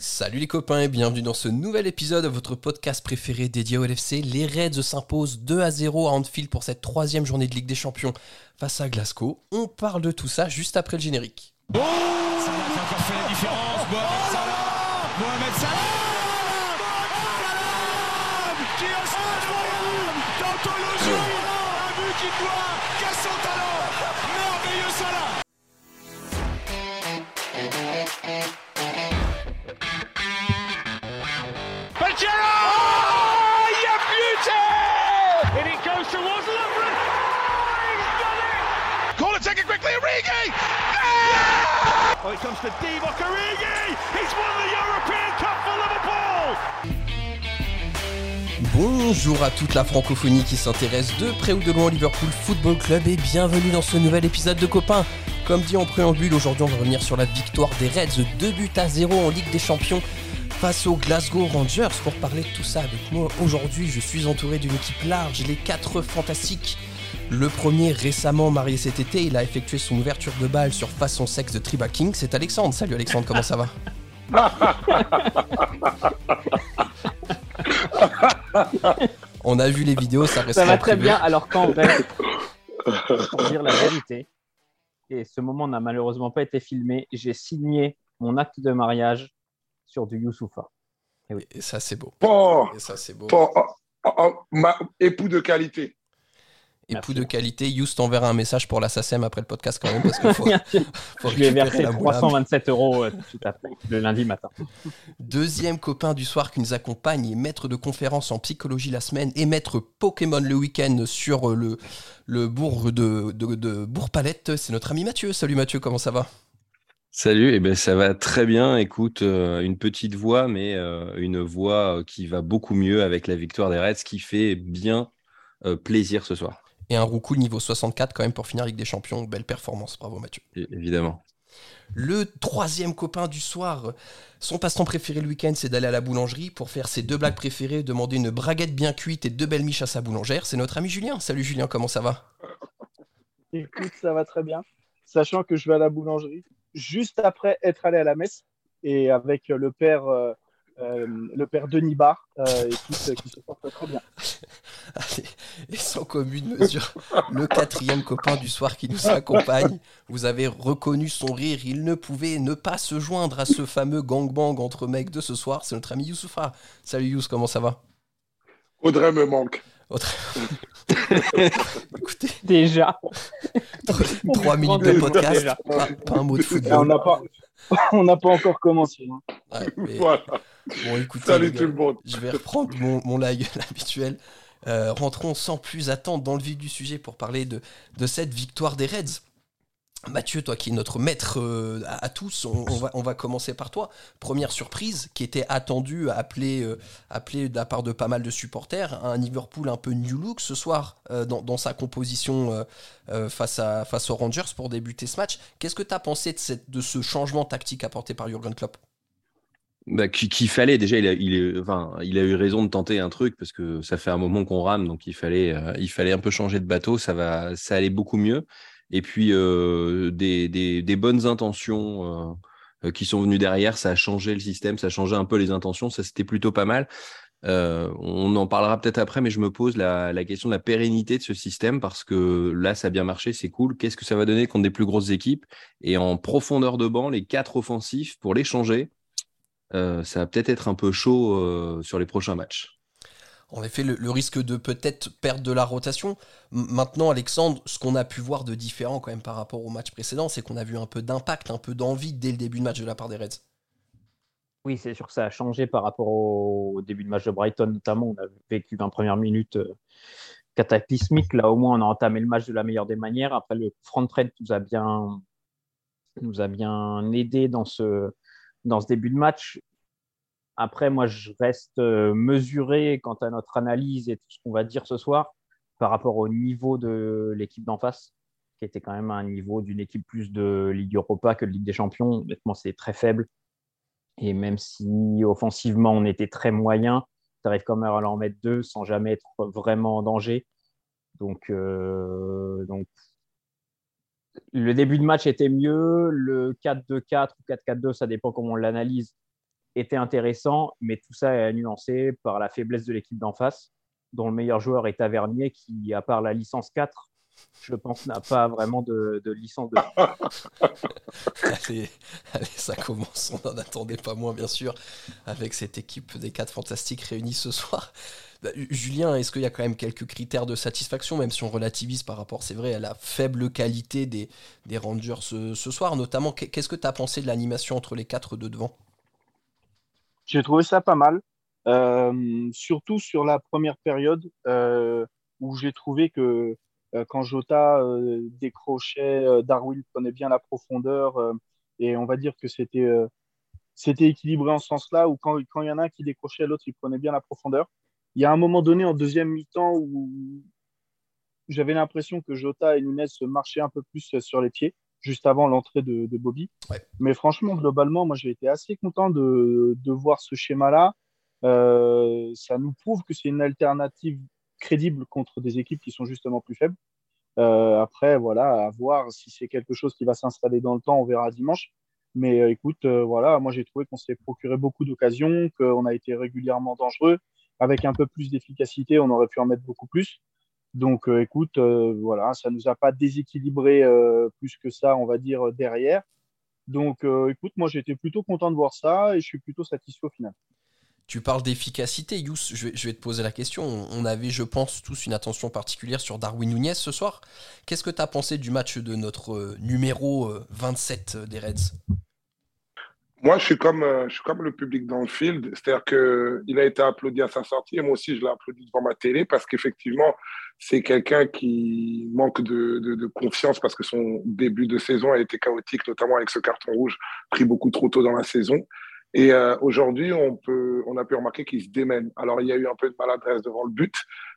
Salut les copains et bienvenue dans ce nouvel épisode de votre podcast préféré dédié au LFC. Les Reds s'imposent 2 à 0 à Anfield pour cette troisième journée de Ligue des Champions face à Glasgow. On parle de tout ça juste après le générique. Oh take it quickly, Origi Oh, it comes to Divock Origi He's won the European Cup for Liverpool Bonjour à toute la francophonie qui s'intéresse de près ou de loin au Liverpool Football Club et bienvenue dans ce nouvel épisode de Copains. Comme dit en préambule, aujourd'hui on va revenir sur la victoire des Reds 2 buts à 0 en Ligue des Champions face aux Glasgow Rangers. Pour parler de tout ça avec moi aujourd'hui, je suis entouré d'une équipe large, les quatre fantastiques. Le premier récemment marié cet été, il a effectué son ouverture de balle sur façon sexe de Triba King, c'est Alexandre. Salut Alexandre, comment ça va? On a vu les vidéos, ça reste Ça va très bien, alors qu'en vrai, pour dire la vérité, et ce moment n'a malheureusement pas été filmé, j'ai signé mon acte de mariage sur du Youssoufa. Et ça c'est beau. Oh, Et ça c'est beau. oh, oh, oh, ma- époux de qualité. Époux Merci. de qualité, Youss t'enverra un message pour la SACEM après le podcast quand même parce qu'il faut, faut Je lui ai versé la moulade. 327 euros euh, tout de suite après, le lundi matin. Deuxième copain du soir qui nous accompagne est maître de conférence en psychologie la semaine et maître Pokémon le week-end sur euh, le, le bourg de, de, de Bourg-Palette. C'est notre ami Mathieu. Salut Mathieu, comment ça va? Salut, eh ben, ça va très bien. Écoute, euh, une petite voix, mais euh, une voix qui va beaucoup mieux avec la victoire des Reds, qui fait bien euh, plaisir ce soir, Et un roucou niveau 64 quand même pour finir Ligue des Champions. Belle performance, bravo Mathieu. évidemment. Le troisième copain du soir, son passe-temps préféré le week-end, c'est d'aller à la boulangerie pour faire ses deux blagues préférées, demander une braguette bien cuite et deux belles miches à sa boulangère. C'est notre ami Julien. Salut Julien, comment ça va? Écoute, ça va très bien. Sachant que je vais à la boulangerie juste après être allé à la messe et avec le père, euh, le père Denis Barr euh, et qui, se- qui se porte très bien. Allez, et sans commune mesure, le quatrième copain du soir qui nous accompagne. Vous avez reconnu son rire, il ne pouvait ne pas se joindre à ce fameux gangbang entre mecs de ce soir. C'est notre ami Youssoufa. Salut Youss, comment ça va? Audrey me manque. Autre- Écoutez, Déjà, tr- trois minutes de podcast, pas, pas un mot de Et on football. n'a pas, on n'a pas encore commencé. hein. Ouais, mais Voilà. Bon, écoutez, Salut tout le monde. je vais reprendre mon, mon live habituel. Euh, rentrons sans plus attendre dans le vif du sujet pour parler de, de cette victoire des Reds. Mathieu, toi qui es notre maître euh, à, à tous, on, on va, on va commencer par toi. Première surprise qui était attendue, appelée, euh, appelée de la part de pas mal de supporters, un Liverpool un peu new look ce soir euh, dans, dans sa composition face, à, face aux Rangers pour débuter ce match. Qu'est-ce que tu as pensé de, cette, de ce changement tactique apporté par Jurgen Klopp? Bah, qu'il fallait déjà, il a, enfin, il a eu raison de tenter un truc parce que ça fait un moment qu'on rame, donc il fallait, euh, il fallait un peu changer de bateau. Ça va, ça allait beaucoup mieux. Et puis euh, des, des, des bonnes intentions euh, euh, qui sont venues derrière, ça a changé le système, ça a changé un peu les intentions. Ça c'était plutôt pas mal. Euh, on en parlera peut-être après, mais je me pose la, la question de la pérennité de ce système parce que là, ça a bien marché, c'est cool. Qu'est-ce que ça va donner contre des plus grosses équipes? Et en profondeur de banc, les quatre offensifs pour les changer, euh, ça va peut-être être un peu chaud euh, sur les prochains matchs. En effet, le, le risque de peut-être perdre de la rotation. M- Maintenant, Alexandre, ce qu'on a pu voir de différent quand même par rapport au match précédent, c'est qu'on a vu un peu d'impact, un peu d'envie dès le début de match de la part des Reds. oui, c'est sûr que ça a changé par rapport au, début de match de Brighton, notamment. On a vécu 20 premières minutes euh, cataclysmiques. Là, au moins, on a entamé le match de la meilleure des manières. Après, le front trade nous a bien, nous a bien aidé dans ce, dans ce début de match. Après, moi, je reste euh, mesuré quant à notre analyse et tout ce qu'on va dire ce soir par rapport au niveau de l'équipe d'en face, qui était quand même un niveau d'une équipe plus de Ligue Europa que de Ligue des Champions. Honnêtement, c'est très faible. Et même si offensivement, on était très moyen, tu arrives quand même à en mettre deux sans jamais être vraiment en danger. Donc, euh, donc le début de match était mieux. Le 4-2-4 ou 4-4-2, ça dépend comment on l'analyse, était intéressant, mais tout ça est nuancé par la faiblesse de l'équipe d'en face, dont le meilleur joueur est Tavernier, qui, à part la licence 4, je pense, n'a pas vraiment de, licence de. allez, allez, ça commence. On n'en attendait pas moins, bien sûr, avec cette équipe des 4 fantastiques réunis ce soir. Bah, Julien, est-ce qu'il y a quand même quelques critères de satisfaction, même si on relativise par rapport, c'est vrai, à la faible qualité des, des Rangers ce, soir Notamment, qu'est-ce que tu as pensé de l'animation entre les quatre de devant? J'ai trouvé ça pas mal, euh, surtout sur la première période euh, où j'ai trouvé que euh, quand Jota décrochait, Darwin prenait bien la profondeur et on va dire que c'était c'était équilibré en ce sens-là où quand, quand il y en a un qui décrochait, l'autre il prenait bien la profondeur. Il y a un moment donné en deuxième mi-temps où j'avais l'impression que Jota et Nunes marchaient un peu plus sur les pieds juste avant l'entrée de, Bobby. Mais franchement, globalement, moi, j'ai été assez content de, voir ce schéma-là. Euh, ça nous prouve que c'est une alternative crédible contre des équipes qui sont justement plus faibles. Euh, après, voilà, à voir si c'est quelque chose qui va s'installer dans le temps, on verra dimanche. Mais euh, écoute, voilà, moi j'ai trouvé qu'on s'est procuré beaucoup d'occasions, qu'on a été régulièrement dangereux. Avec un peu plus d'efficacité, on aurait pu en mettre beaucoup plus. Donc, euh, écoute, euh, voilà, ça ne nous a pas déséquilibré euh, plus que ça, on va dire, derrière. Donc, écoute, moi, j'étais plutôt content de voir ça et je suis plutôt satisfait au final. Tu parles d'efficacité, Yous, je vais, te poser la question. On avait, je pense, tous une attention particulière sur Darwin Nunez ce soir. Qu'est-ce que tu as pensé du match de notre numéro 27 des Reds? Moi, je suis comme, je suis comme le public dans le field. C'est-à-dire qu'il a été applaudi à sa sortie moi aussi, je l'ai applaudi devant ma télé parce qu'effectivement, c'est quelqu'un qui manque de, de, de, confiance parce que son début de saison a été chaotique, notamment avec ce carton rouge pris beaucoup trop tôt dans la saison. Et euh, aujourd'hui, on, peut, on a pu remarquer qu'il se démène. Alors, il y a eu un peu de maladresse devant le but,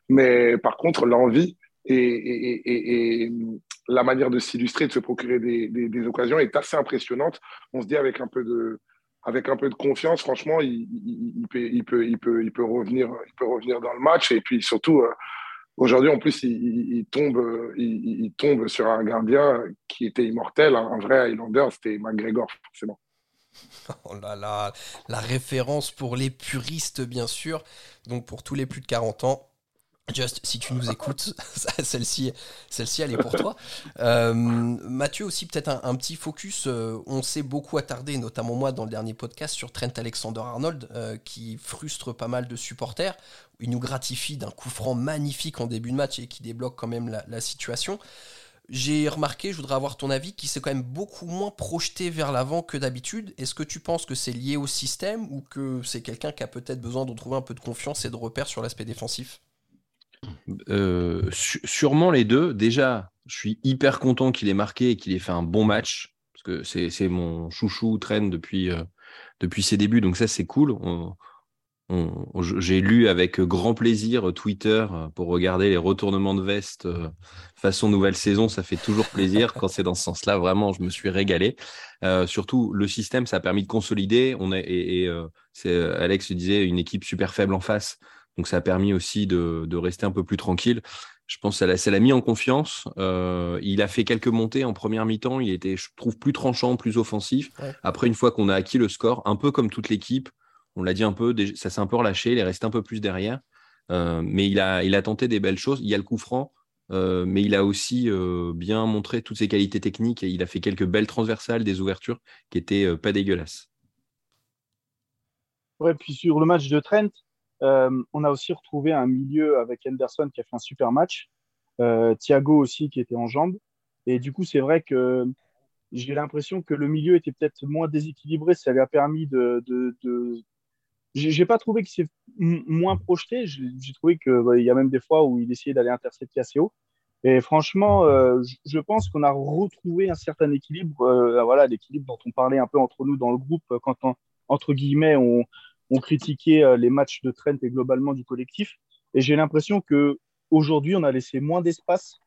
mais par contre, l'envie et, et, la manière de s'illustrer, de se procurer des, occasions est assez impressionnante. On se dit avec un peu de, avec un peu de confiance, franchement, il, peut, revenir, dans le match. Et puis surtout, euh, Aujourd'hui, en plus, il, tombe, il, tombe sur un gardien qui était immortel, un vrai Highlander, c'était McGregor, forcément. Oh là là, la référence pour les puristes, bien sûr. Donc pour tous les plus de 40 ans, Just, si tu nous écoutes, celle-ci, celle-ci, elle est pour toi. Euh, Mathieu aussi, peut-être un, petit focus. Euh, on s'est beaucoup attardé, notamment moi dans le dernier podcast, sur Trent Alexander-Arnold, euh, qui frustre pas mal de supporters. Il nous gratifie d'un coup franc magnifique en début de match et qui débloque quand même la, la situation. J'ai remarqué, je voudrais avoir ton avis, qu'il s'est quand même beaucoup moins projeté vers l'avant que d'habitude. Est-ce que tu penses que c'est lié au système ou que c'est quelqu'un qui a peut-être besoin de trouver un peu de confiance et de repères sur l'aspect défensif? Euh, sûrement les deux. Déjà, je suis hyper content qu'il ait marqué et qu'il ait fait un bon match. Parce que c'est mon chouchou traîne depuis, euh, depuis ses débuts. Donc ça, c'est cool. J'ai lu avec grand plaisir Twitter pour regarder les retournements de veste euh, façon nouvelle saison. Ça fait toujours plaisir quand c'est dans ce sens-là. Vraiment, je me suis régalé. surtout, le système, ça a permis de consolider. On est, et, et Alex disait, une équipe super faible en face. Donc ça a permis aussi de, rester un peu plus tranquille. Je pense que ça l'a mis en confiance. Euh, il a fait quelques montées en première mi-temps. Il était, je trouve, plus tranchant, plus offensif. Après, une fois qu'on a acquis le score, un peu comme toute l'équipe, on l'a dit un peu, ça s'est un peu relâché. Il est resté un peu plus derrière. Euh, mais il a, il a tenté des belles choses. Il y a le coup franc, euh, mais il a aussi bien montré toutes ses qualités techniques et il a fait quelques belles transversales, des ouvertures qui étaient pas dégueulasses. Ouais, puis sur le match de Trent, euh, on a aussi retrouvé un milieu avec Henderson qui a fait un super match. Euh, Thiago aussi qui était en jambes. Et du coup, c'est vrai que j'ai l'impression que le milieu était peut-être moins déséquilibré. Ça lui a permis de. de, de... J'ai pas trouvé qu'il s'est moins projeté. J'ai trouvé qu'il y a même des fois où il essayait d'aller intercepter assez haut. Et franchement, euh, je pense qu'on a retrouvé un certain équilibre. voilà, l'équilibre dont on parlait un peu entre nous dans le groupe quand, entre guillemets, on, on critiquait euh, les matchs de Trent et globalement du collectif. Et j'ai l'impression que aujourd'hui, on a laissé moins d'espace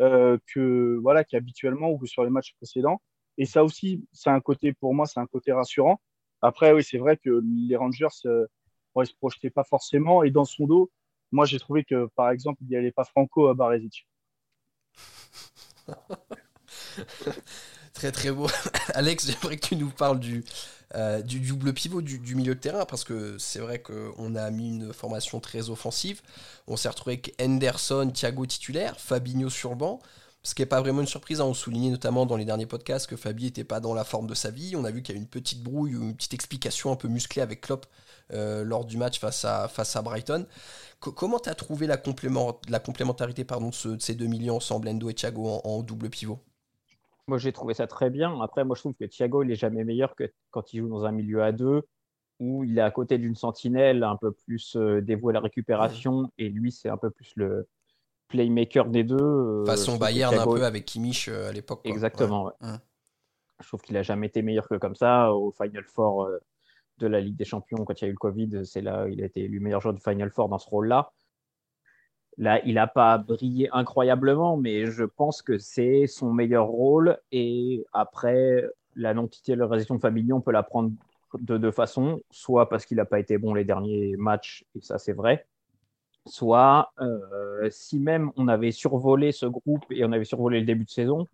euh, que voilà qu'habituellement ou que sur les matchs précédents. Et ça aussi, c'est un côté pour moi, c'est un côté rassurant. Après, oui, c'est vrai que les Rangers euh, se projetaient pas forcément. Et dans son dos, moi, j'ai trouvé que par exemple, il n'y avait pas Franco à Barezic. très très beau. Alex, j'aimerais que tu nous parles du, Euh, du double pivot du, milieu de terrain, parce que c'est vrai qu'on a mis une formation très offensive. On s'est retrouvé avec Henderson, Thiago titulaire, Fabinho sur le banc. Ce qui n'est pas vraiment une surprise, hein. on soulignait notamment dans les derniers podcasts que Fabi n'était pas dans la forme de sa vie. On a vu qu'il y a une petite brouille ou une petite explication un peu musclée avec Klopp euh, lors du match face à, Brighton. comment tu as trouvé la, complément, la complémentarité pardon, de, ces deux millions ensemble, Endo et Thiago, en double pivot? Moi, j'ai trouvé ça très bien. Après, moi, je trouve que Thiago, il est jamais meilleur que quand il joue dans un milieu à deux, où il est à côté d'une sentinelle un peu plus euh, dévouée à la récupération, et lui, c'est un peu plus le playmaker des deux. Euh, Façon Bayern un peu avec Kimmich euh, à l'époque. Exactement. Je trouve qu'il a jamais été meilleur que comme ça. Au Final Four de la Ligue des Champions, quand il y a eu le Covid, c'est là il a été élu meilleur joueur du Final Four dans ce rôle-là. Là, il n'a pas brillé incroyablement, mais je pense que c'est son meilleur rôle. Et après, la non-titularisation de Fabinho, on peut la prendre de deux façons. Soit parce qu'il n'a pas été bon les derniers matchs, et ça c'est vrai. Soit euh, si même on avait survolé ce groupe et on avait survolé le début de saison,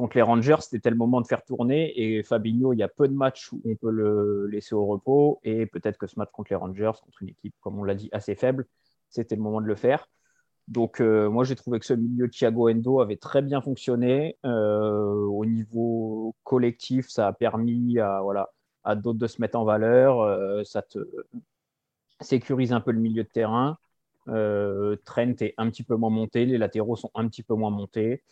contre les Rangers, c'était le moment de faire tourner. Et Fabinho, il y a peu de matchs où on peut le laisser au repos. Et peut-être que ce match contre les Rangers, contre une équipe, comme on l'a dit, assez faible, c'était le moment de le faire. Donc, euh, moi, j'ai trouvé que ce milieu Thiago Endo avait très bien fonctionné. Euh, au niveau collectif, ça a permis à, voilà, à d'autres de se mettre en valeur. Euh, ça te sécurise un peu le milieu de terrain. Trent est un petit peu moins monté, les latéraux sont un petit peu moins montés.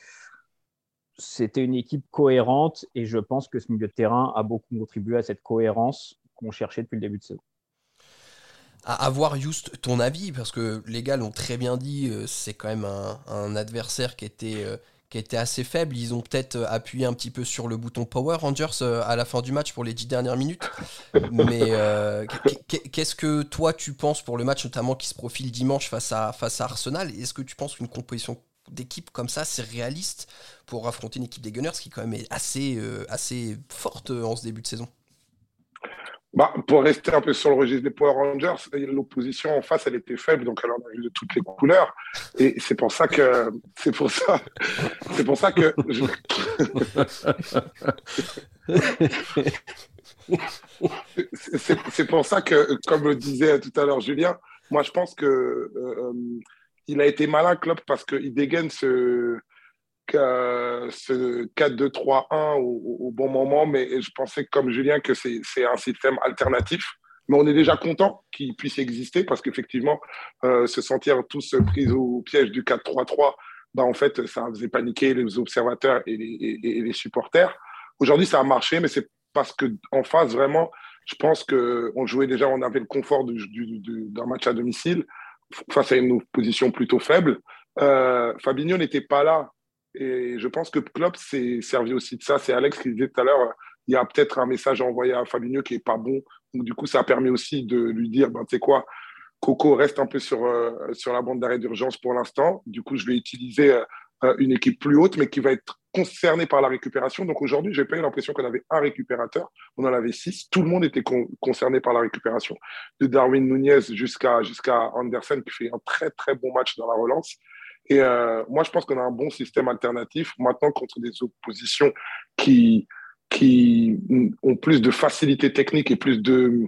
C'était une équipe cohérente et je pense que ce milieu de terrain a beaucoup contribué à cette cohérence qu'on cherchait depuis le début de saison à avoir juste ton avis, parce que les gars l'ont très bien dit, euh, c'est quand même un, adversaire qui était, euh, qui était assez faible. Ils ont peut-être euh, appuyé un petit peu sur le bouton Power Rangers à la fin du match pour les dix dernières minutes. Mais qu'est-ce que toi tu penses pour le match, notamment qui se profile dimanche face à, face à Arsenal? Est-ce que tu penses qu'une composition d'équipe comme ça, c'est réaliste pour affronter une équipe des Gunners qui quand même est assez, assez forte en ce début de saison? Bah, pour rester un peu sur le registre des Power Rangers, l'opposition en face, elle était faible, donc elle en a eu de toutes les couleurs. Et c'est pour ça que, c'est pour ça, c'est pour ça que. c'est pour ça que, comme le disait tout à l'heure Julien, moi je pense que euh, il a été malin Klopp parce qu'il dégaine ce ce 4-2-3-1 au, bon moment, mais je pensais comme Julien que c'est un système alternatif. Mais on est déjà content qu'il puisse exister parce qu'effectivement, euh, se sentir tous pris au piège du 4-3-3, bah, en fait, ça faisait paniquer les observateurs et les, supporters. Aujourd'hui, ça a marché, mais c'est parce qu'en face, vraiment, je pense qu'on jouait déjà, on avait le confort d'un match à domicile face à une opposition plutôt faible. Euh, Fabinho n'était pas là et je pense que Klopp s'est servi aussi de ça. C'est Alex qui disait tout à l'heure, il y a peut-être un message à envoyer à Fabinho qui n'est pas bon. Donc, du coup, ça a permis aussi de lui dire, ben, tu sais quoi, Coco reste un peu sur, euh, sur la bande d'arrêt d'urgence pour l'instant. Du coup, je vais utiliser euh, une équipe plus haute, mais qui va être concernée par la récupération. Donc aujourd'hui, j'ai pas eu l'impression qu'on avait un récupérateur. On en avait six. Tout le monde était concerné par la récupération. De Darwin Nunez jusqu'à jusqu'à Anderson, qui fait un très, très bon match dans la relance. Et euh, moi, je pense qu'on a un bon système alternatif maintenant contre des oppositions qui, qui ont plus de facilité technique et plus de,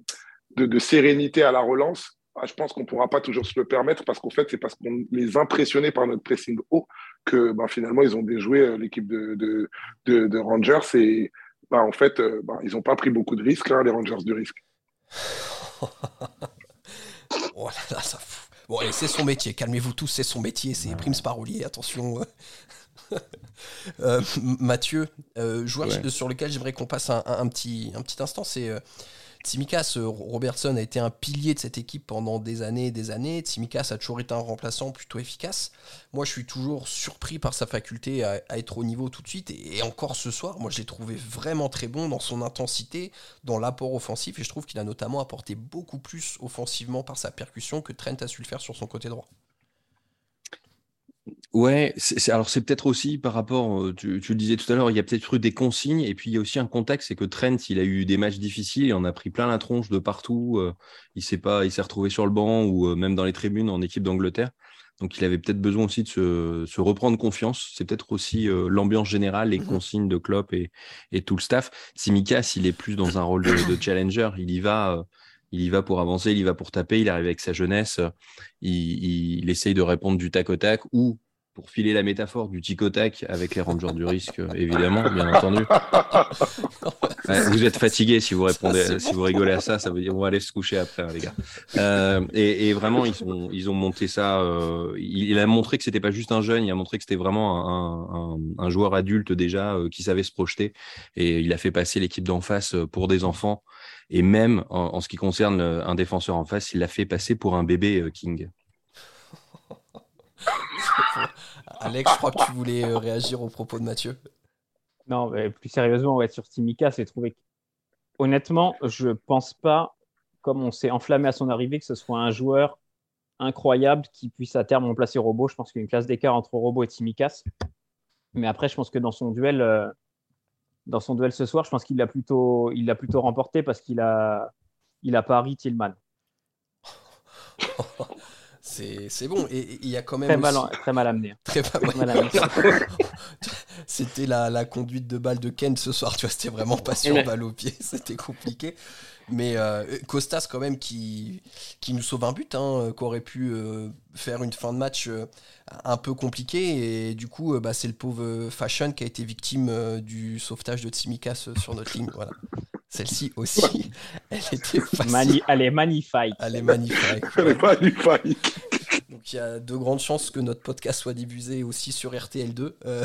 de, sérénité à la relance. Ah, je pense qu'on ne pourra pas toujours se le permettre parce qu'en fait, c'est parce qu'on les impressionnait par notre pressing haut que ben, finalement, ils ont déjoué euh, l'équipe de, de, Rangers et ben, en fait, euh, ils n'ont pas pris beaucoup de risques, hein, les Rangers du risque. oh là là, ça fout. Bon, c'est son métier, calmez-vous tous, c'est son métier, c'est Primes Parolier, attention. Euh, Mathieu, euh, joueur sur lequel j'aimerais qu'on passe un, petit, un petit instant, c'est euh, Tsimikas, Robertson a été un pilier de cette équipe pendant des années et des années. Tsimikas a toujours été un remplaçant plutôt efficace. Moi, je suis toujours surpris par sa faculté à, être au niveau tout de suite. Et, encore ce soir, moi, je l'ai trouvé vraiment très bon dans son intensité, dans l'apport offensif. Et je trouve qu'il a notamment apporté beaucoup plus offensivement par sa percussion que Trent a su le faire sur son côté droit. Ouais, alors c'est peut-être aussi par rapport, tu, le disais tout à l'heure, il y a peut-être eu des consignes, et puis il y a aussi un contexte, c'est que Trent, il a eu des matchs difficiles, il en a pris plein la tronche de partout, euh, il s'est pas, il s'est retrouvé sur le banc ou euh, même dans les tribunes en équipe d'Angleterre. Donc il avait peut-être besoin aussi de se, reprendre confiance. C'est peut-être aussi euh, l'ambiance générale, les mmh consignes de Klopp et, tout le staff. Simikas, il est plus dans un rôle de, challenger. Il y va. Il y va pour avancer, il y va pour taper, il arrive avec sa jeunesse, il, il essaye de répondre du tac au tac ou pour filer la métaphore du tic avec les Rangers du risque, euh, évidemment, bien entendu. vous êtes fatigué si vous répondez, si vous rigolez à ça, ça veut dire on va aller se coucher après, hein, les gars. Euh, et, vraiment, ils, sont, ils ont monté ça. Euh, il, a montré que c'était pas juste un jeune, il a montré que c'était vraiment un, joueur adulte déjà qui savait se projeter. Et il a fait passer l'équipe d'en face pour des enfants. Et même en, en, ce qui concerne un défenseur en face, il l'a fait passer pour un bébé King. Alex, je crois que tu voulais euh, réagir aux propos de Mathieu. Non, mais plus sérieusement, on va être sur Timika, c'est trouvé. Honnêtement, je pense pas, comme on s'est enflammé à son arrivée, que ce soit un joueur incroyable qui puisse à terme remplacer Robo. Je pense qu'il y a une classe d'écart entre Robo et Timikas. Mais après, je pense que dans son duel, euh, dans son duel ce soir, je pense qu'il l'a plutôt, il l'a plutôt remporté parce qu'il a, il a pari Tillman. c'est bon. Et il y a quand même. Très, mal, très mal amené. Très, mal amené. c'était la, la, conduite de balle de Ken ce soir, tu vois, c'était vraiment pas sur balle au pied, c'était compliqué. Mais euh, Costas, quand même, qui, qui nous sauve un but, hein, qui aurait pu euh, faire une fin de match euh, un peu compliquée. Et du coup, bah, c'est le pauvre Fashion qui a été victime du sauvetage de Tsimikas sur notre ligne. Voilà. Celle-ci aussi, elle était facile. elle est magnifique. Elle est magnifique. Elle est magnifique. Donc il y a de grandes chances que notre podcast soit diffusé aussi sur RTL2. Euh,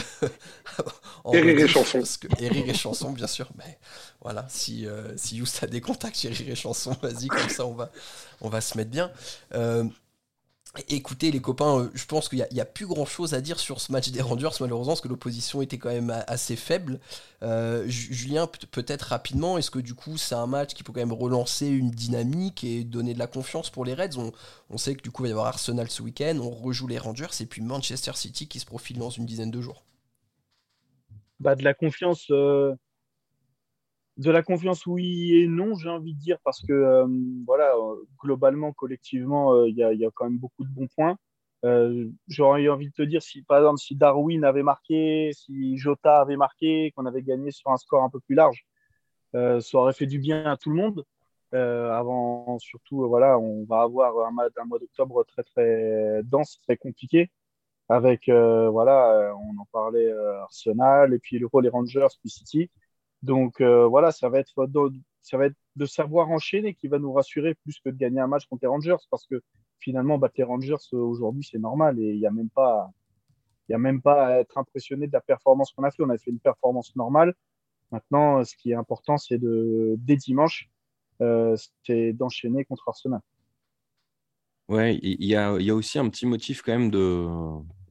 et rire et chanson. Et rire et chanson, bien sûr. Mais voilà, si, euh, si a des contacts chez rire et chanson, vas-y, comme ça on va, on va se mettre bien. Euh, Écoutez les copains, euh, je pense qu'il n'y a, plus grand chose à dire sur ce match des Rangers malheureusement parce que l'opposition était quand même assez faible. Euh, Julien, peut-être rapidement, est-ce que du coup c'est un match qui peut quand même relancer une dynamique et donner de la confiance pour les Reds? On, sait que du coup il va y avoir Arsenal ce week-end, on rejoue les Rangers et puis Manchester City qui se profile dans une dizaine de jours. Bah, de la confiance, euh, de la confiance, oui et non, j'ai envie de dire, parce que euh, voilà, euh, globalement, collectivement, euh, il y, a quand même beaucoup de bons points. J'aurais envie de te dire, si par exemple, si Darwin avait marqué, si Jota avait marqué, qu'on avait gagné sur un score un peu plus large, ça aurait fait du bien à tout le monde. avant, surtout, voilà, on va avoir un mois, d'octobre très très dense, très compliqué avec voilà, on en parlait Arsenal et puis le les Rangers puis City. Donc euh, voilà, ça va, être de, ça va être de savoir enchaîner qui va nous rassurer plus que de gagner un match contre les Rangers parce que finalement, battre les Rangers euh, aujourd'hui, c'est normal et il n'y a même pas. Il a même pas à être impressionné de la performance qu'on a fait. On a fait une performance normale. Maintenant, ce qui est important, c'est de dès dimanche, euh, c'est d'enchaîner contre Arsenal. Ouais, il y a, y a, aussi un petit motif quand même de,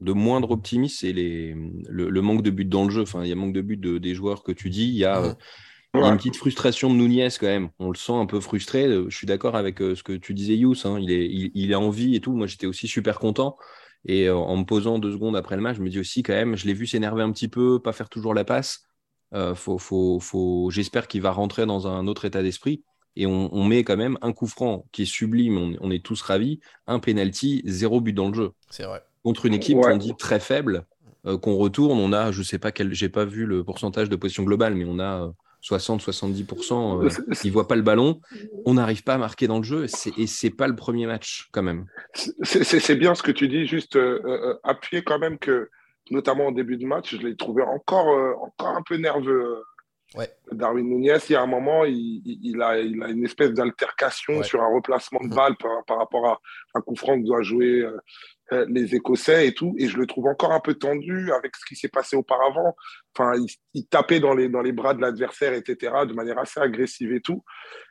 de moindre optimisme, c'est les, le, manque de but dans le jeu. Enfin, il y a manque de but de, des joueurs que tu dis. Il y, a, euh, une petite frustration de Nunez quand même. On le sent un peu frustré. Je suis d'accord avec euh, ce que tu disais, Yous. Hein. Il, est, il, est en vie et tout. Moi, j'étais aussi super content. Et euh, en me posant deux secondes après le match, je me dis aussi quand même, je l'ai vu s'énerver un petit peu, pas faire toujours la passe. faut, faut, faut... J'espère qu'il va rentrer dans un autre état d'esprit. Et on, met quand même un coup franc qui est sublime, on, on est tous ravis, un penalty, zéro but dans le jeu. C'est vrai contre une équipe qu'on dit très faible, euh, qu'on retourne, on a, je sais pas quel, j'ai pas vu le pourcentage de position globale, mais on a 60-70%, euh, euh ils voient pas le ballon, on n'arrive pas à marquer dans le jeu, et c'est pas le premier match quand même. C'est bien ce que tu dis, juste euh, appuyer quand même que, notamment au début de match, je l'ai trouvé encore, encore un peu nerveux. Darwin Nunez, il y a un moment, il, a, il a, une espèce d'altercation sur un replacement de mm-hmm. balle par, rapport à un coup franc que doit jouer euh, les Écossais et tout, et je le trouve encore un peu tendu avec ce qui s'est passé auparavant. Enfin, il, tapait dans les, dans les bras de l'adversaire, etc., de manière assez agressive et tout.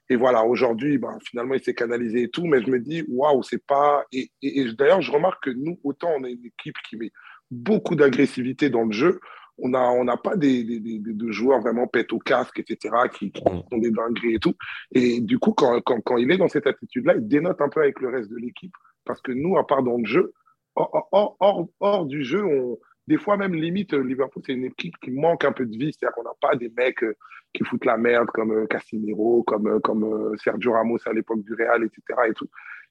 Et voilà, aujourd'hui, ben, finalement, il s'est canalisé et tout, mais je me dis, waouh, c'est pas. Et, d'ailleurs, je remarque que nous, autant on a une équipe qui met beaucoup d'agressivité dans le jeu, on n'a on a pas des, des, des, joueurs vraiment pète au casque, etc., qui, qui sont des dingueries et tout. Et du coup, quand, quand, quand il est dans cette attitude-là, il dénote un peu avec le reste de l'équipe. Parce que nous, à part dans le jeu, hors, du jeu, on, des fois même limite, Liverpool, c'est une équipe qui manque un peu de vie. C'est-à-dire qu'on n'a pas des mecs euh, qui foutent la merde comme euh, Casimiro, comme, euh, comme Sergio Ramos à l'époque du Real, etc.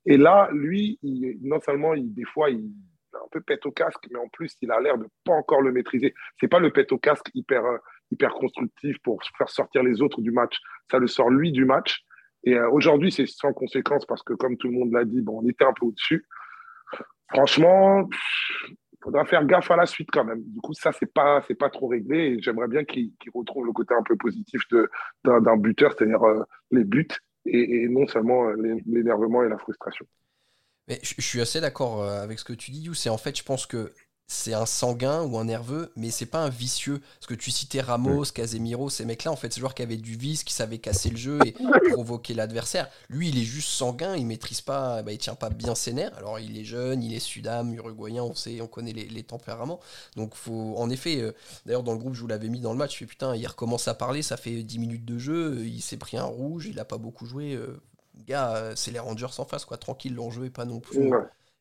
Et, là, lui, non seulement, il, des fois, il un peu pète au casque, mais en plus, il a l'air de pas encore le maîtriser. C'est pas le pète au casque hyper, euh, hyper constructif pour faire sortir les autres du match. Ça le sort lui du match. Et euh, aujourd'hui, c'est sans conséquence parce que, comme tout le monde l'a dit, bon, on était un peu au-dessus. Franchement, il faudra faire gaffe à la suite quand même. Du coup, ça, c'est pas, pas trop réglé. J'aimerais bien qu'il retrouve le côté un peu positif d'un buteur, c'est-à-dire euh, les buts et, non seulement l'énervement et la frustration. Mais je, suis assez d'accord euh, avec ce que tu dis, You. C'est en fait, je pense que c'est un sanguin ou un nerveux, mais c'est pas un vicieux. Parce que tu citais Ramos, Casemiro, ces mecs-là, en fait, ces joueurs qui avaient du vice, qui savaient casser le jeu et provoquer l'adversaire. Lui, il est juste sanguin, il maîtrise pas, bah, il tient pas bien ses nerfs. Alors, il est jeune, il est sudam, uruguayen, on sait, on connaît les, tempéraments. Donc, faut, en effet, euh, d'ailleurs, dans le groupe, je vous l'avais mis dans le match, je fais putain, il recommence à parler, ça fait 10 minutes de jeu, il s'est pris un rouge, il a pas beaucoup joué. Euh, gars, euh, c'est les Rangers en face, quoi. Tranquille, l'enjeu est pas non plus,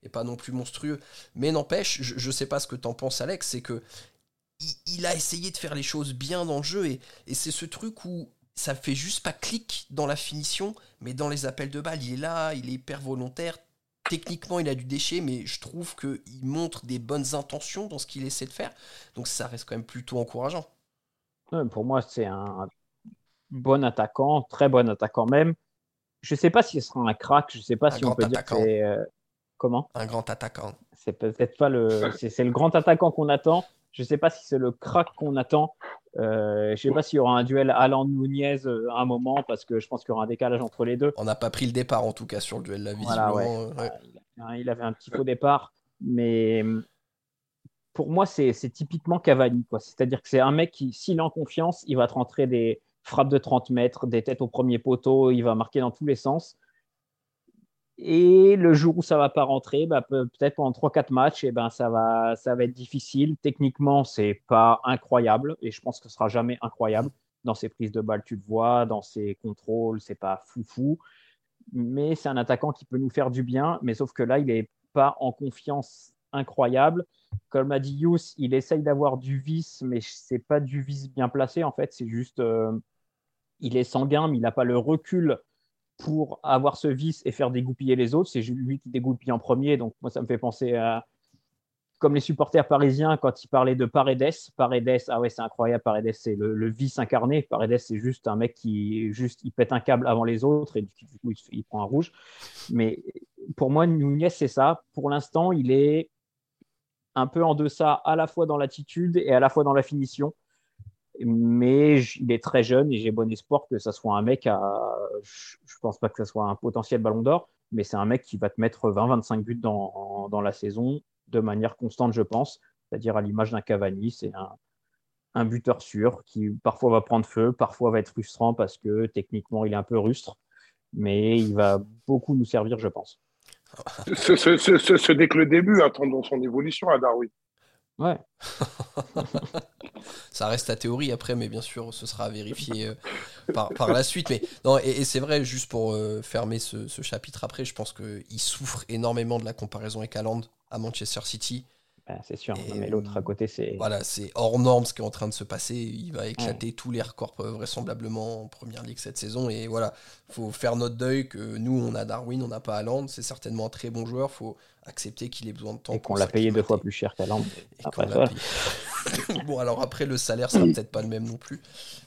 est pas non plus monstrueux. Mais n'empêche, je, je sais pas ce que t'en penses, Alex, c'est que il, a essayé de faire les choses bien dans le jeu et, c'est ce truc où ça fait juste pas clic dans la finition, mais dans les appels de balles, il est là, il est hyper volontaire. Techniquement, il a du déchet, mais je trouve qu'il montre des bonnes intentions dans ce qu'il essaie de faire. Donc ça reste quand même plutôt encourageant. pour moi, c'est un bon attaquant, très bon attaquant même je ne sais pas s'il sera un crack, je ne sais pas si on peut dire que c'est. Euh, comment? Un grand attaquant. C'est peut-être pas le. C'est le grand attaquant qu'on attend. Je ne sais pas si c'est le crack qu'on attend. Euh, je ne sais pas s'il y aura un duel Alan-Nunez euh, à un moment, parce que je pense qu'il y aura un décalage entre les deux. On n'a pas pris le départ, en tout cas, sur le duel, la Il avait un petit faux départ, mais pour moi, c'est typiquement Cavani. C'est-à-dire que c'est un mec qui, s'il est en confiance, il va te rentrer des, frappe de 30 mètres, des têtes au premier poteau, il va marquer dans tous les sens. Et le jour où ça va pas rentrer, bah, peut-être pendant 3-4 matchs, et eh ben, ça, va, ça va être difficile. Techniquement, c'est pas incroyable, et je pense que ce sera jamais incroyable. Dans ses prises de balles, tu le vois, dans ses contrôles, c'est pas foufou. Mais c'est un attaquant qui peut nous faire du bien, mais sauf que là, il n'est pas en confiance incroyable. Comme a dit Yous, il essaye d'avoir du vice, mais c'est pas du vice bien placé en fait. C'est juste, euh, il est sanguin, mais il n'a pas le recul pour avoir ce vice et faire dégoupiller les autres. C'est lui qui dégoupille en premier. Donc, moi, ça me fait penser à comme les supporters parisiens quand ils parlaient de Paredes. Paredes, ah ouais, c'est incroyable. Paredes, c'est le, vice incarné. Paredes, c'est juste un mec qui juste il pète un câble avant les autres et du coup, il, prend un rouge. Mais pour moi, Nunez, c'est ça. Pour l'instant, il est un peu en deçà à la fois dans l'attitude et à la fois dans la finition mais il est très jeune et j'ai bon espoir que ça soit un mec à. Je pense pas que ça soit un potentiel ballon d'or, mais c'est un mec qui va te mettre 20-25 buts dans, dans, la saison de manière constante, je pense. C'est-à-dire à, l'image d'un Cavani, c'est un, buteur sûr qui parfois va prendre feu, parfois va être frustrant parce que techniquement il est un peu rustre, mais il va beaucoup nous servir, je pense. Ce, n'est que le début, attendons son évolution à Darwin. Ouais. ça reste la théorie après, mais bien sûr, ce sera vérifié euh, par, la suite. Mais non, et, c'est vrai, juste pour euh, fermer ce, chapitre après, je pense qu'il souffre énormément de la comparaison avec Haaland à Manchester City. Bah, c'est sûr, mais l'autre à côté, c'est. Voilà, c'est hors norme ce qui est en train de se passer. Il va éclater tous les records euh, vraisemblablement en première ligue cette saison. Et voilà, faut faire notre deuil que nous, on a Darwin, on n'a pas Haaland. C'est certainement un très bon joueur. faut accepter qu'il ait besoin de temps. Et qu'on l'a payé deux fois plus cher qu'Haaland. bon, alors après, le salaire sera peut-être pas le même non plus.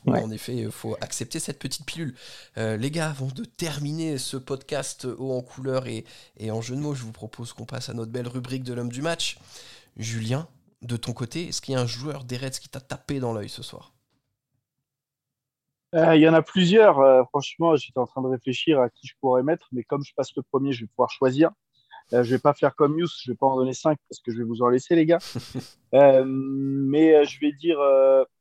Mais en effet, il faut accepter cette petite pilule. Euh, les gars, avant de terminer ce podcast haut en couleur et, et en jeu de mots, je vous propose qu'on passe à notre belle rubrique de l'homme du match. Julien, de ton côté, est-ce qu'il y a un joueur des Reds qui t'a tapé dans l'œil ce soir? Euh, Il y en a plusieurs. Euh, franchement, j'étais en train de réfléchir à qui je pourrais mettre, mais comme je passe le premier, je vais pouvoir choisir. Euh, je vais pas faire comme Yous, je vais pas en donner cinq parce que je vais vous en laisser, les gars. mais je vais dire,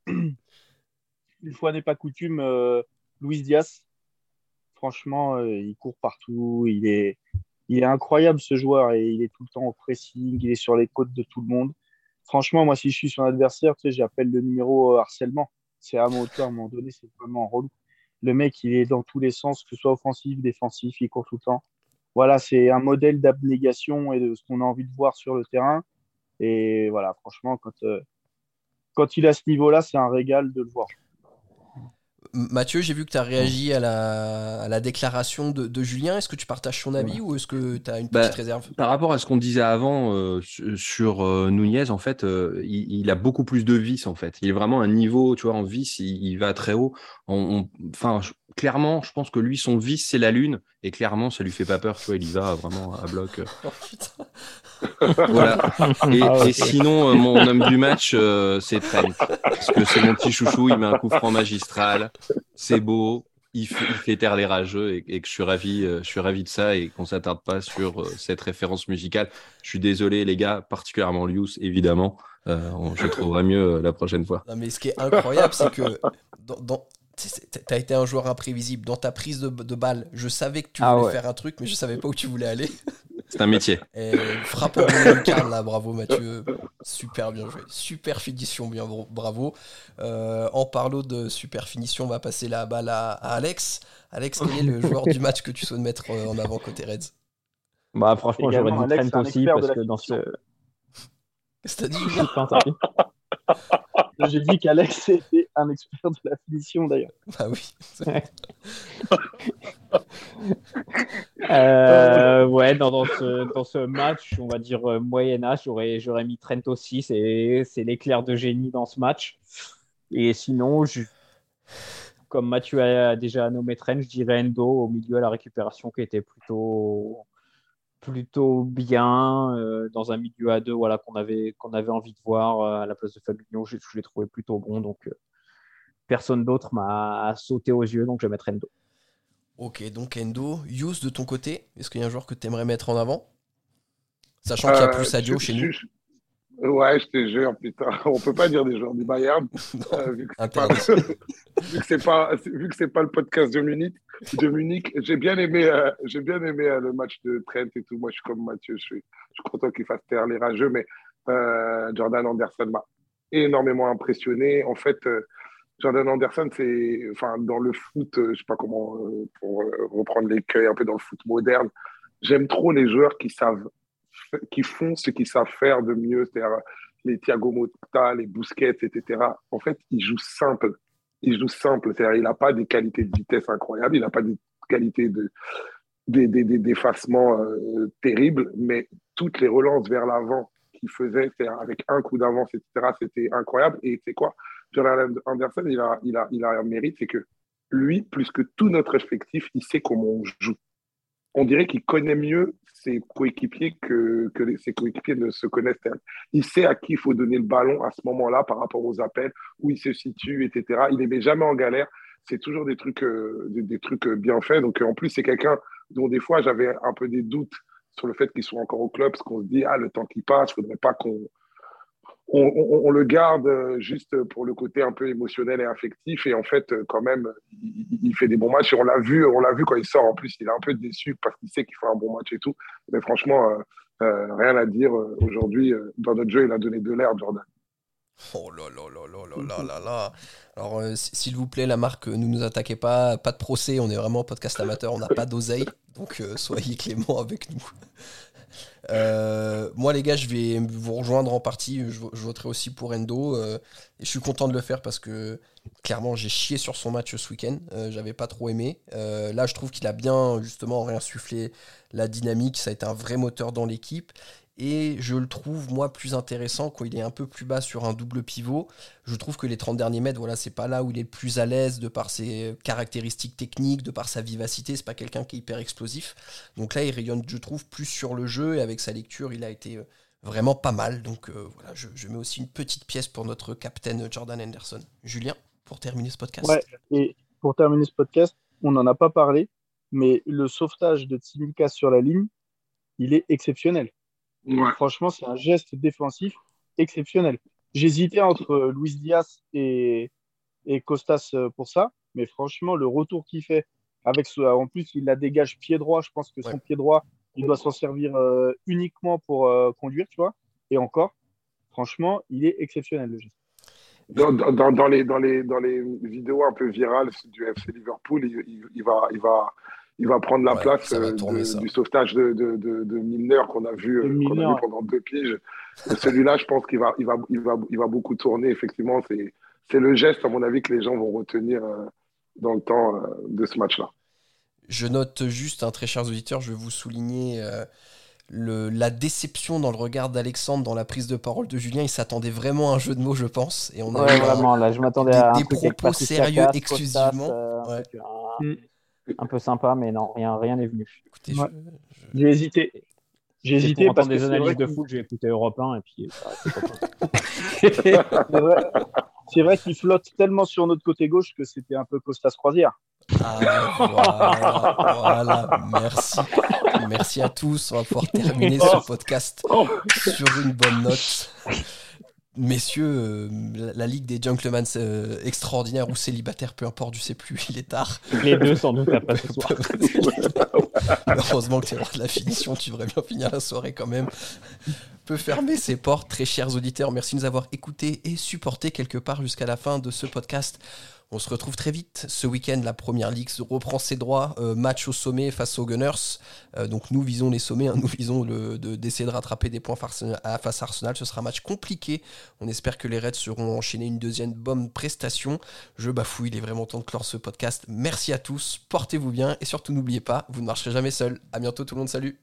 une fois n'est pas coutume, Luis Diaz. Franchement, il court partout, il est, il est incroyable ce joueur et il est tout le temps au pressing, il est sur les côtes de tout le monde. Franchement, moi, si je suis son adversaire, tu sais, j'appelle le numéro euh, harcèlement. C'est à mon tour, à un moment donné, c'est vraiment relou. Le mec, il est dans tous les sens, que ce soit offensif, défensif, il court tout le temps. Voilà, c'est un modèle d'abnégation et de ce qu'on a envie de voir sur le terrain. Et voilà, franchement, quand, euh, quand il à ce niveau-là, c'est un régal de le voir. Mathieu, j'ai vu que tu as réagi à la, à la déclaration de, de Julien. Est-ce que tu partages son avis ou est-ce que tu as une Bah, petite réserve? Par rapport à ce qu'on disait avant euh, su- sur euh, Nunez, en fait, euh, il, il a beaucoup plus de vis, en fait. Il est vraiment un niveau, tu vois, en vis, il, il va très haut. Enfin, clairement, je pense que lui, son vis, c'est la lune. Et clairement, ça lui fait pas peur, tu vois, il y va vraiment à bloc. euh. Oh, putain. Voilà. Et, Ah, et sinon, euh, mon homme du match, euh, c'est Trent. Parce que c'est mon petit chouchou, il met un coup franc magistral. C'est beau. Il fait, il fait taire les rageux et, et que je suis ravi, euh, je suis ravi de ça et qu'on s'attarde pas sur euh, cette référence musicale. Je suis désolé, les gars, particulièrement Lius, évidemment. Euh, on- je trouverai mieux euh, la prochaine fois. Non, mais ce qui est incroyable, c'est que dans, dans- t'as été un joueur imprévisible. Dans ta prise de, de balle, je savais que tu Ah voulais ouais. faire un truc, mais je savais pas où tu voulais aller. C'est un métier. Et frappe au bon lucarne, là, bravo Mathieu. Super bien joué. Super finition, bien bra- bravo. Euh, en parlant de super finition, on va passer la balle à, à Alex. Alex, quel est le joueur du match que tu souhaites mettre euh, en avant côté Reds? Bah, franchement, j'aurais dit Alex, Trent aussi, parce que dans ce. Qu'est-ce que t'as dit, J'ai dit qu'Alex était un expert de la finition d'ailleurs. Bah oui. Euh, ouais, dans, dans ce, dans ce match, on va dire euh, moyen âge, j'aurais, j'aurais mis Trent aussi. C'est, c'est l'éclair de génie dans ce match. Et sinon, je- comme Mathieu a déjà nommé Trent, je dirais Endo au milieu à la récupération qui était plutôt, plutôt bien euh, dans un milieu à deux voilà, qu'on avait, qu'on avait envie de voir euh, à la place de Fabinho. Je, je l'ai trouvé plutôt bon. Donc, euh, personne d'autre m'a sauté aux yeux. Donc, je vais mettre Endo. Ok, donc Endo. Yous, de ton côté, est-ce qu'il y a un joueur que tu aimerais mettre en avant? Sachant qu'il n'y a plus Sadio chez nous. Ouais, je te jure, putain. On peut pas dire des joueurs du Bayern. euh, vu que c'est pas, vu que c'est pas, le podcast de Munich, de Munich, j'ai bien aimé, euh, j'ai bien aimé euh, le match de Trent et tout. Moi, je suis comme Mathieu, je suis, je suis content qu'il fasse taire les rageux, mais Jordan Anderson m'a énormément impressionné. En fait, Jordan Anderson, c'est, enfin, dans le foot, je sais pas comment, pour reprendre l'écueil un peu dans le foot moderne, j'aime trop les joueurs qui savent, qui font ce qu'ils savent faire de mieux, c'est-à-dire les Thiago Motta, les Busquets, etc. En fait, il joue simple. Il joue simple, c'est-à-dire il n'a pas des qualités de vitesse incroyables, il n'a pas des qualités de d'effacement euh, terribles, mais toutes les relances vers l'avant qu'il faisait, c'est-à-dire avec un coup d'avance, etc., c'était incroyable. Et c'est quoi? Jordan Anderson, il a, il, a, il a un mérite, c'est que lui, plus que tout notre effectif, il sait comment on joue. On dirait qu'il connaît mieux ses coéquipiers que, que coéquipiers ne se connaissent. Il sait à qui il faut donner le ballon à ce moment-là par rapport aux appels, où il se situe, etc. Il ne met jamais en galère. C'est toujours des trucs, euh, des, des trucs euh, bien faits. Donc, euh, en plus, c'est quelqu'un dont des fois, j'avais un peu des doutes sur le fait qu'il soit encore au club, parce qu'on se dit, ah, le temps qui passe, il ne faudrait pas qu'on on, le garde euh, juste pour le côté un peu émotionnel et affectif. Et en fait, euh, quand même, il, fait des bons matchs. On l'a vu, on l'a vu quand il sort. En plus, il est un peu déçu parce qu'il sait qu'il fera un bon match et tout. Mais franchement, euh, rien à dire aujourd'hui. Dans notre jeu, il a donné de l'air, Jordan. Oh là là là là là là là là. Alors, s'il vous plaît, la marque, ne nous attaquez pas. Pas de procès. On est vraiment podcast amateur. On n'a pas d'oseille. Donc, soyez clément avec nous. Euh, moi, les gars, je vais vous rejoindre en partie. Je, voterai aussi pour Endo. euh, je suis content de le faire parce que clairement, j'ai chié sur son match ce week-end. Euh, J'avais pas trop aimé. Là, je trouve qu'il a bien justement réinsufflé la dynamique. Ça a été un vrai moteur dans l'équipe. Et je le trouve, moi, plus intéressant quand il est un peu plus bas sur un double pivot. Je trouve que les 30 derniers mètres, voilà, c'est pas là où il est le plus à l'aise de par ses caractéristiques techniques, de par sa vivacité. C'est pas quelqu'un qui est hyper explosif. Donc là, il rayonne, je trouve, plus sur le jeu et avec sa lecture, il a été euh, vraiment pas mal. Donc euh, voilà, je, mets aussi une petite pièce pour notre capitaine Jordan Henderson. Julien, pour terminer ce podcast. Ouais, et pour terminer ce podcast, on n'en a pas parlé, mais le sauvetage de Tsimikas sur la ligne, il est exceptionnel. Ouais. Franchement, c'est un geste défensif exceptionnel. J'hésitais entre euh, Luis Diaz et, et Costas euh, pour ça, mais franchement, le retour qu'il fait, avec ce, en plus, il la dégage pied droit. Je pense que son pied droit, il doit s'en servir euh, uniquement pour euh, conduire, tu vois. Et encore, franchement, il est exceptionnel le geste. Dans, dans- dans, dans les, dans, les, dans les vidéos un peu virales du FC Liverpool, il, il- il va, il, va, il va prendre la Ouais, place euh, tourner, de- ça. du sauvetage de, de, de, de Milner qu'on a vu, euh, a vu pendant deux piges. Celui-là, je pense qu'il va, il va, il va, il va beaucoup tourner. Effectivement, c'est c'est le geste, à mon avis, que les gens vont retenir, euh, dans le temps de ce match-là. Je note juste, un très chers auditeurs, je vais vous souligner le, la déception dans le regard d'Alexandre dans la prise de parole de Julien. Il s'attendait vraiment à un jeu de mots, je pense. Et on a ouais, vraiment, là, je m'attendais à des, propos sérieux exclusivement. Euh, un, peu sympa, mais non, rien rien n'est venu. Écoutez, j'ai hésité. J'ai hésité parce que des analyses de foot, j'ai écouté Europe 1 et puis. c'est vrai qu'il flotte tellement sur notre côté gauche que c'était un peu Costas Croisière. Ah, voilà, voilà, merci. Merci à tous. On va pouvoir terminer ce podcast sur une bonne note. Messieurs, euh, la, Ligue des Gentlemen euh, extraordinaire ou célibataire, peu importe, je sais plus, il est tard. Les deux sans doute après ce soir. Heureusement que tu es de la finition, tu devrais bien finir la soirée quand même. Peut fermer ses portes, très chers auditeurs. Merci de nous avoir écoutés et supportés quelque part jusqu'à la fin de ce podcast. On se retrouve très vite. Ce week-end, la première ligue reprend ses droits. Euh, match au sommet face aux Gunners. Euh, donc nous visons les sommets, hein. nous visons d'essayer de, rattraper des points face à, Arsenal. Ce sera un match compliqué. On espère que les Reds seront enchaînés une deuxième bonne prestation. Je bafouille, il est vraiment temps de clore ce podcast. Merci à tous, portez-vous bien et surtout n'oubliez pas, vous ne marcherez jamais seul. À bientôt tout le monde, salut.